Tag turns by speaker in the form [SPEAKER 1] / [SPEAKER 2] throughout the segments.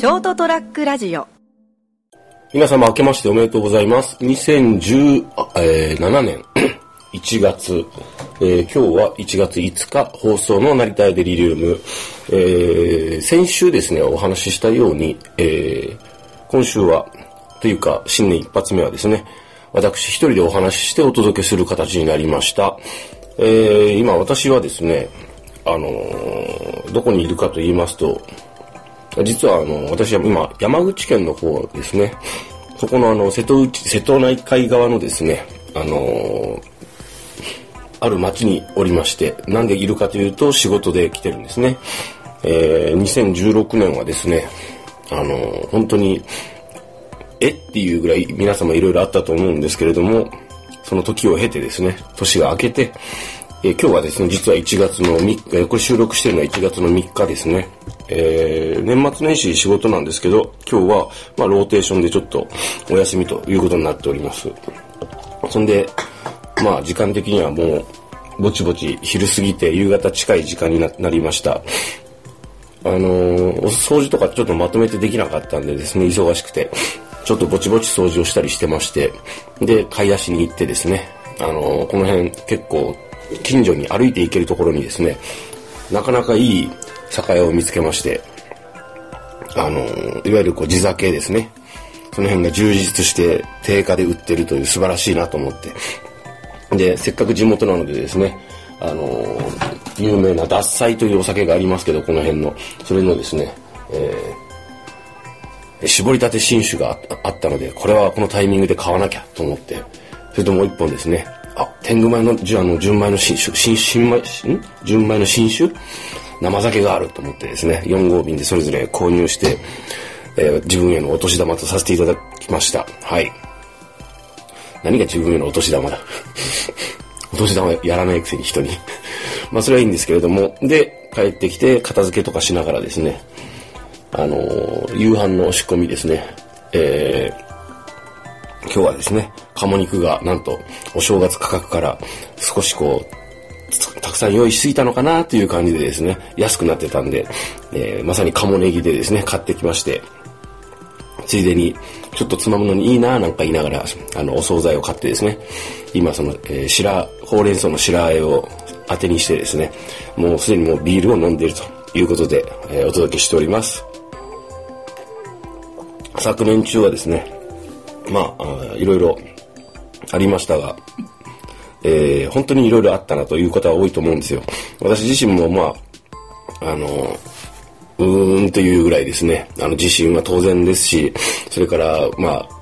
[SPEAKER 1] ショートトラックラジオ
[SPEAKER 2] 皆様明けましておめでとうございます。2017年 1月、えー今日は1月5日放送の成田屋デリリウム、えー先週ですね、お話ししたように、えー今週は、というか新年一発目はですね、私一人でお話ししてお届けする形になりました。えー今私はですね、あのーどこにいるかと言いますと、実はあの、私は今、山口県の方ですね。そこのあの、瀬戸内、瀬戸内海側のですね、あのある町におりまして、なんでいるかというと仕事で来てるんですね。えー2016年はですね、あの本当に、えっていうぐらい皆様いろいろあったと思うんですけれども、その時を経てですね、年が明けて、えー今日はですね、実は1月の3日、これ収録してるのは1月の3日ですね。えー年末年始仕事なんですけど、今日は、まあ、ローテーションでちょっとお休みということになっております。そんで、まあ、時間的にはもう、ぼちぼち昼過ぎて夕方近い時間になりました。あのーお掃除とかちょっとまとめてできなかったんでですね、忙しくて、ちょっとぼちぼち掃除をしたりしてまして、で、買い出しに行ってですね、あのーこの辺結構近所に歩いて行けるところにですね、なかなかいい酒屋を見つけまして、あのいわゆるこう地酒ですね、その辺が充実して定価で売ってるという素晴らしいなと思って、で、せっかく地元なのでですね、あの有名な獺祭というお酒がありますけど、この辺の、それのですね、えー絞りたて新酒がああったので、これはこのタイミングで買わなきゃと思って、それともう一本ですね、あ、天狗米の、じゃあの、純米の新酒、新、新米、ん？純米の新酒？生酒があると思ってですね、4号瓶でそれぞれ購入して、えー自分へのお年玉とさせていただきました。はい。何が自分へのお年玉だ？お年玉やらないくせに人に。まあそれはいいんですけれども、で、帰ってきて片付けとかしながらですね、あのー夕飯の仕込みですね、えー今日はですね、鴨肉がなんとお正月価格から少しこう、たくさん用意しすぎたのかなという感じでですね、安くなってたんで、えーまさに鴨ネギでですね、買ってきまして、ついでに、ちょっとつまむのにいいななんか言いながら、あの、お惣菜を買ってですね、今その、えー白、ほうれん草の白あえを当てにしてですね、もうすでにもうビールを飲んでいるということで、えーお届けしております。昨年中はですね、まあ、あーいろいろありましたが、えー本当にいろいろあったなという方は多いと思うんですよ。私自身もまあ、あの、うーんというぐらいですね、あの、自信は当然ですし、それから、まあ、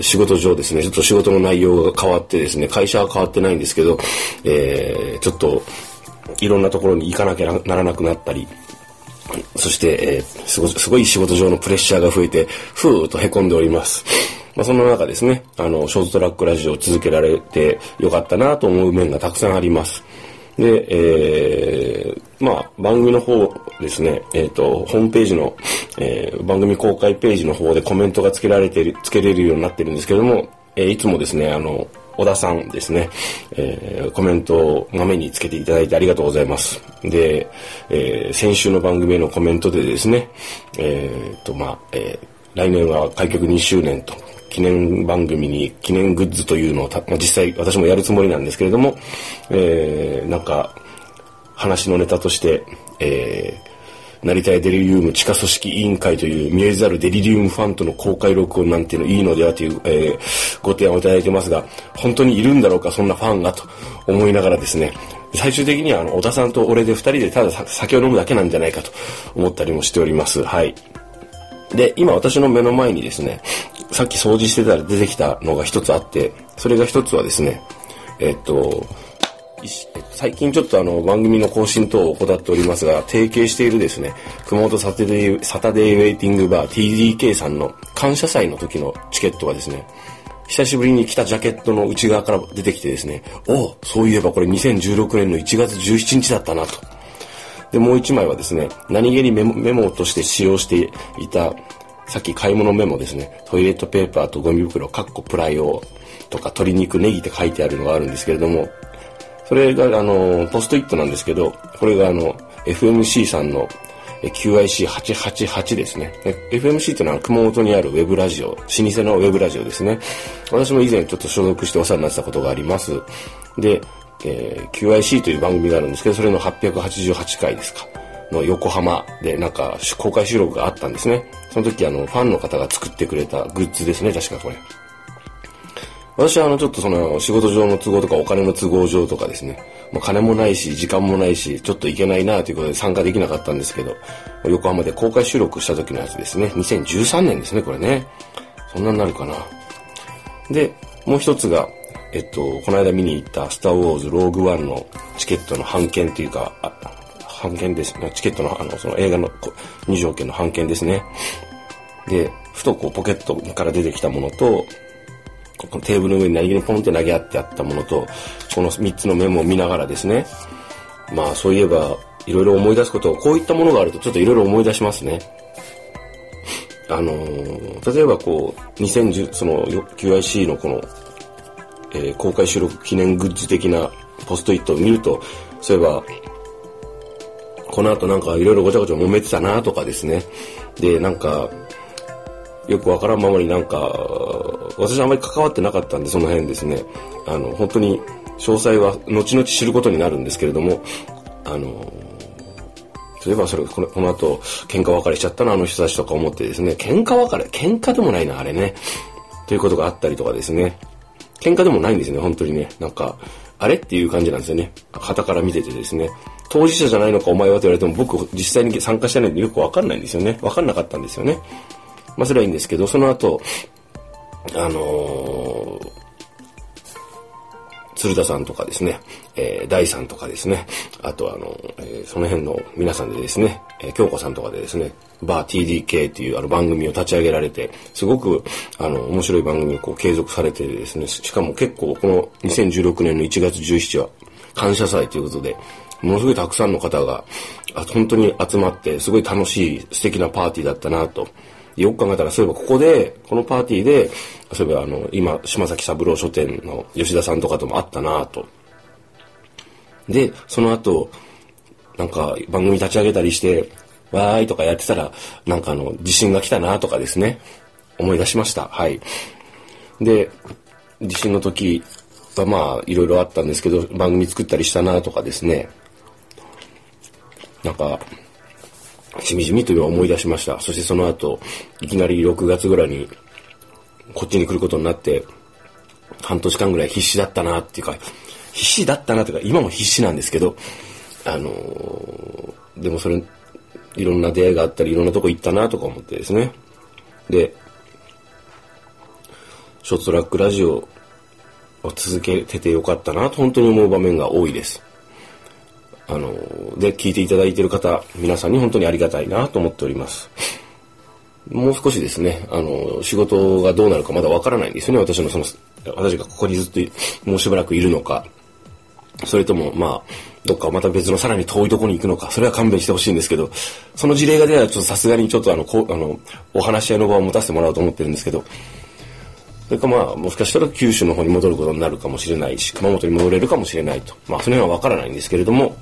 [SPEAKER 2] 仕事上ですね、ちょっと仕事の内容が変わってですね、会社は変わってないんですけど、えーちょっと、いろんなところに行かなきゃならなくなったり、そして、えーすごすごい仕事上のプレッシャーが増えて、ふーっと凹んでおります。まあ、そんな中ですね、あの、ショートトラックラジオを続けられてよかったなと思う面がたくさんあります。で、えーまあ、番組の方ですね、えっ、と、ホームページの、えー番組公開ページの方でコメントがつけられてる、つけれるようになってるんですけども、えーいつもですね、あの、小田さんですね、えーコメントを画面につけていただいてありがとうございます。で、えー先週の番組へのコメントでですね、えーと、まあ、えー来年は開局2周年と、記念番組に記念グッズというのを、まあ、実際私もやるつもりなんですけれども、えーなんか、話のネタとして、えー成田屋デリリウム地下組織委員会という見えざるデリリウムファンとの公開録音なんていうのいいのではという、えーご提案をいただいてますが、本当にいるんだろうか、そんなファンがと思いながらですね、最終的にはあの、小田さんと俺で二人でただ酒を飲むだけなんじゃないかと思ったりもしております。はい。で、今私の目の前にですね、さっき掃除してたら出てきたのが一つあって、それが一つはですね、えっと、最近ちょっとあの番組の更新等を怠っておりますが、提携しているですね、熊本サタデーサタデーウェイティングバー TDK さんの感謝祭の時のチケットがですね、久しぶりに着たジャケットの内側から出てきてですね、おうそういえばこれ2016年の1月17日だったなと。で、もう一枚はですね、何気にメモメモとして使用していた、さっき買い物メモですね、トイレットペーパーとゴミ袋、カッコプライオとか鶏肉、ネギって書いてあるのがあるんですけれども、それがあの、ポストイットなんですけど、これがあの、FMC さんの、QIC888 ですね。FMC っていうのは熊本にあるウェブラジオ、老舗のウェブラジオですね。私も以前ちょっと所属してお世話になってたことがあります。で、えー、QIC という番組があるんですけど、それの888回ですか。の横浜でなんか公開収録があったんですね。その時あのファンの方が作ってくれたグッズですね、確かこれ。私はあのちょっとその仕事上の都合とかお金の都合上とかですね、まあ、金もないし時間もないしちょっといけないなということで参加できなかったんですけど、横浜で公開収録した時のやつですね、2013年ですね、これね。そんなになるかな。で、もう一つが、えっと、この間見に行ったスターウォーズローグワンのチケットの半券というか、半券ですね。チケットの、あの、その映画の入場券の半券ですね。で、ふとこうポケットから出てきたものと、このテーブルの上に何気にポンって投げ合ってあったものと、この3つのメモを見ながらですね、まあそういえば、いろいろ思い出すことを、こういったものがあるとちょっといろいろ思い出しますね。あのー、例えばこう、2010、その QIC のこの、えー、公開収録記念グッズ的なポストイットを見ると、そういえば、この後なんかいろいろごちゃごちゃ揉めてたなとかですね。で、なんか、よくわからんままになんか、私あんまり関わってなかったんで、その辺ですね。あの、本当に詳細は後々知ることになるんですけれども、あの、例えばそれこのこの後喧嘩別れしちゃったなあの人たちとか思ってですね喧嘩別れ？喧嘩でもないなあれねということがあったりとかですね喧嘩でもないんですね本当にね。なんかあれっていう感じなんですよね。旗から見ててですね。当事者じゃないのかお前はと言われても僕実際に参加してないんでよくわかんないんですよね。わかんなかったんですよね。まあそれはいいんですけど、その後、あのー、鶴田さんとかですね、えー、大さんとかですね、あとあの、えー、その辺の皆さんでですね、えー、京子さんとかでですね、バー TDK っていうあの番組を立ち上げられて、すごくあの面白い番組をこう継続されてですね、しかも結構この2016年の1月17日は感謝祭ということで、ものすごいたくさんの方が、本当に集まって、すごい楽しい素敵なパーティーだったなと。よく考えたら、そういえばここで、このパーティーで、そういえばあの、今、島崎三郎書店の吉田さんとかともあったなと。で、その後、なんか番組立ち上げたりして、わーいとかやってたら、なんかあの、地震が来たなとかですね、思い出しました。はい。で、地震の時はまあ、いろいろあったんですけど、番組作ったりしたなとかですね、なんか、しみじみというのを思い出しました。そしてその後、いきなり6月ぐらいに、こっちに来ることになって、半年間ぐらい必死だったなっていうか、必死だったなというか、今も必死なんですけど、あのー、でもそれ、いろんな出会いがあったり、いろんなとこ行ったなとか思ってですね。で、ショートラックラジオを続けててよかったなと本当に思う場面が多いです。あの、で、聞いていただいてる方、皆さんに本当にありがたいなと思っております。もう少しですね、あの、仕事がどうなるかまだわからないんですよね。私のその、私がここにずっともうしばらくいるのか、それとも、まあ、どっかまた別のさらに遠いところに行くのか、それは勘弁してほしいんですけど、その事例が出たらちょっとさすがにちょっとあの、こうあの、お話し合いの場を持たせてもらおうと思ってるんですけど、それかまあ、もしかしたら九州の方に戻ることになるかもしれないし、熊本に戻れるかもしれないと。まあ、その辺はわからないんですけれども、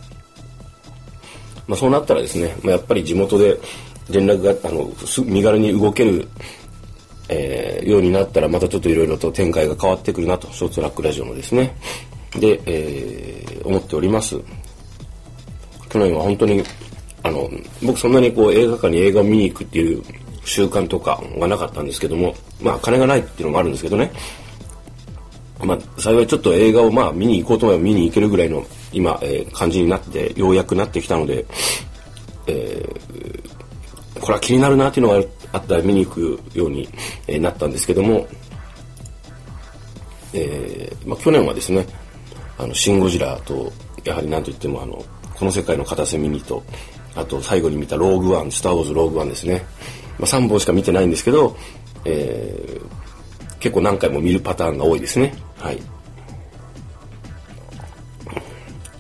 [SPEAKER 2] まあ、そうなったらですね、まあ、やっぱり地元で連絡があの身軽に動ける、えー、ようになったらまたちょっといろいろと展開が変わってくるなとショートラックラジオのですねで、えー、思っております。去年は本当にあの僕そんなにこう映画館に映画を見に行くっていう習慣とかがなかったんですけどもまあ金がないっていうのもあるんですけどね。まあ幸いちょっと映画をまあ見に行こうと思えば見に行けるぐらいの今、えー、感じになってようやくなってきたので、えー、これは気になるなっていうのがあったら見に行くように、えー、なったんですけども、えーまあ、去年はですね「あのシン・ゴジラ」とやはり何といってもあのこの世界の片隅にとあと最後に見た「ローグワン」「スター・ウォーズ・ローグワン」ですね、まあ、3本しか見てないんですけど、えー、結構何回も見るパターンが多いですね。はい。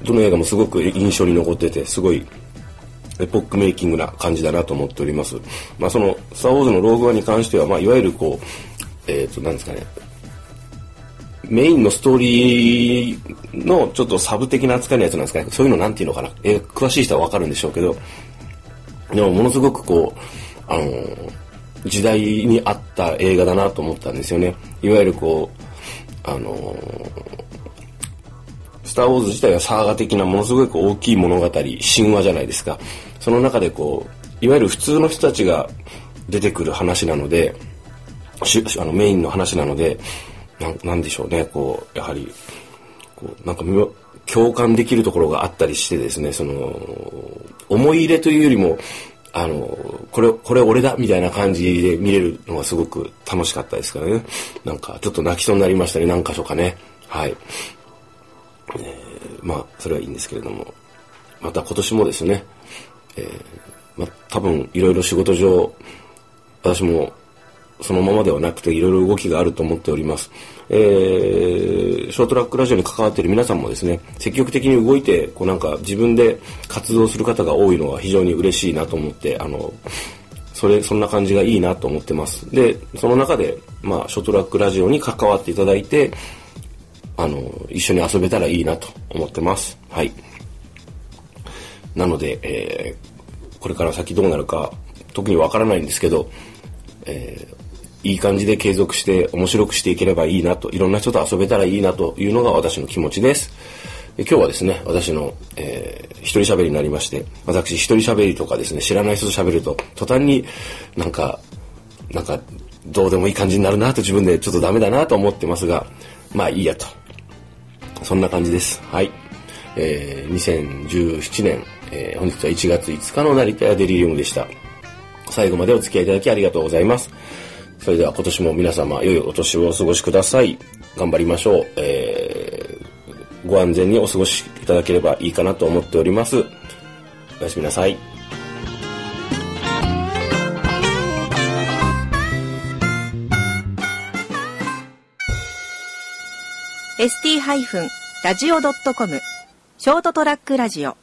[SPEAKER 2] どの映画もすごく印象に残ってて、すごいエポックメイキングな感じだなと思っております。まあその、スター・ウォーズのローグワンに関しては、まあいわゆるこう、えっ、ー、と、なんですかね、メインのストーリーのちょっとサブ的な扱いのやつなんですかね。そういうのなんていうのかな。えー、詳しい人はわかるんでしょうけど、でもものすごくこう、あの、時代に合った映画だなと思ったんですよね。いわゆるこう、あの、スター・ウォーズ自体はサーガ的なものすごく大きい物語、神話じゃないですか。その中でこう、いわゆる普通の人たちが出てくる話なので、あのメインの話なので、ななんでしょうね、こう、やはり、こう、なんか共感できるところがあったりしてですね、その、思い入れというよりも、あの、これ、これ俺だみたいな感じで見れるのがすごく楽しかったですからね。なんか、ちょっと泣きそうになりましたね、何箇所かね。はい。えー、まあ、それはいいんですけれども。また今年もですね、えー、ま、多分、いろいろ仕事上、私もそのままではなくていろいろ動きがあると思っております。えー、ショートラックラジオに関わっている皆さんもですね、積極的に動いて、こうなんか自分で活動する方が多いのは非常に嬉しいなと思って、あの、それ、そんな感じがいいなと思ってます。で、その中で、まあ、ショートラックラジオに関わっていただいて、あの、一緒に遊べたらいいなと思ってます。はい。なので、えー、これから先どうなるか、特にわからないんですけど、えー、いい感じで継続して面白くしていければいいなと、いろんな人と遊べたらいいなというのが私の気持ちです。で今日はですね、私の、えー、一人喋りになりまして、私一人喋りとかですね、知らない人と喋ると、途端になんか、なんか、どうでもいい感じになるなと自分でちょっとダメだなと思ってますが、まあいいやと。そんな感じです。はい。えー、2017年、えー、本日は1月5日の成田屋デリリウムでした。最後までお付き合いいただきありがとうございます。それでは今年も皆様良いお年をお過ごしください。頑張りましょう。えー、ご安全にお過ごしいただければいいかなと思っております。おやすみなさい。
[SPEAKER 1] st-radio.com ショートトラックラジオ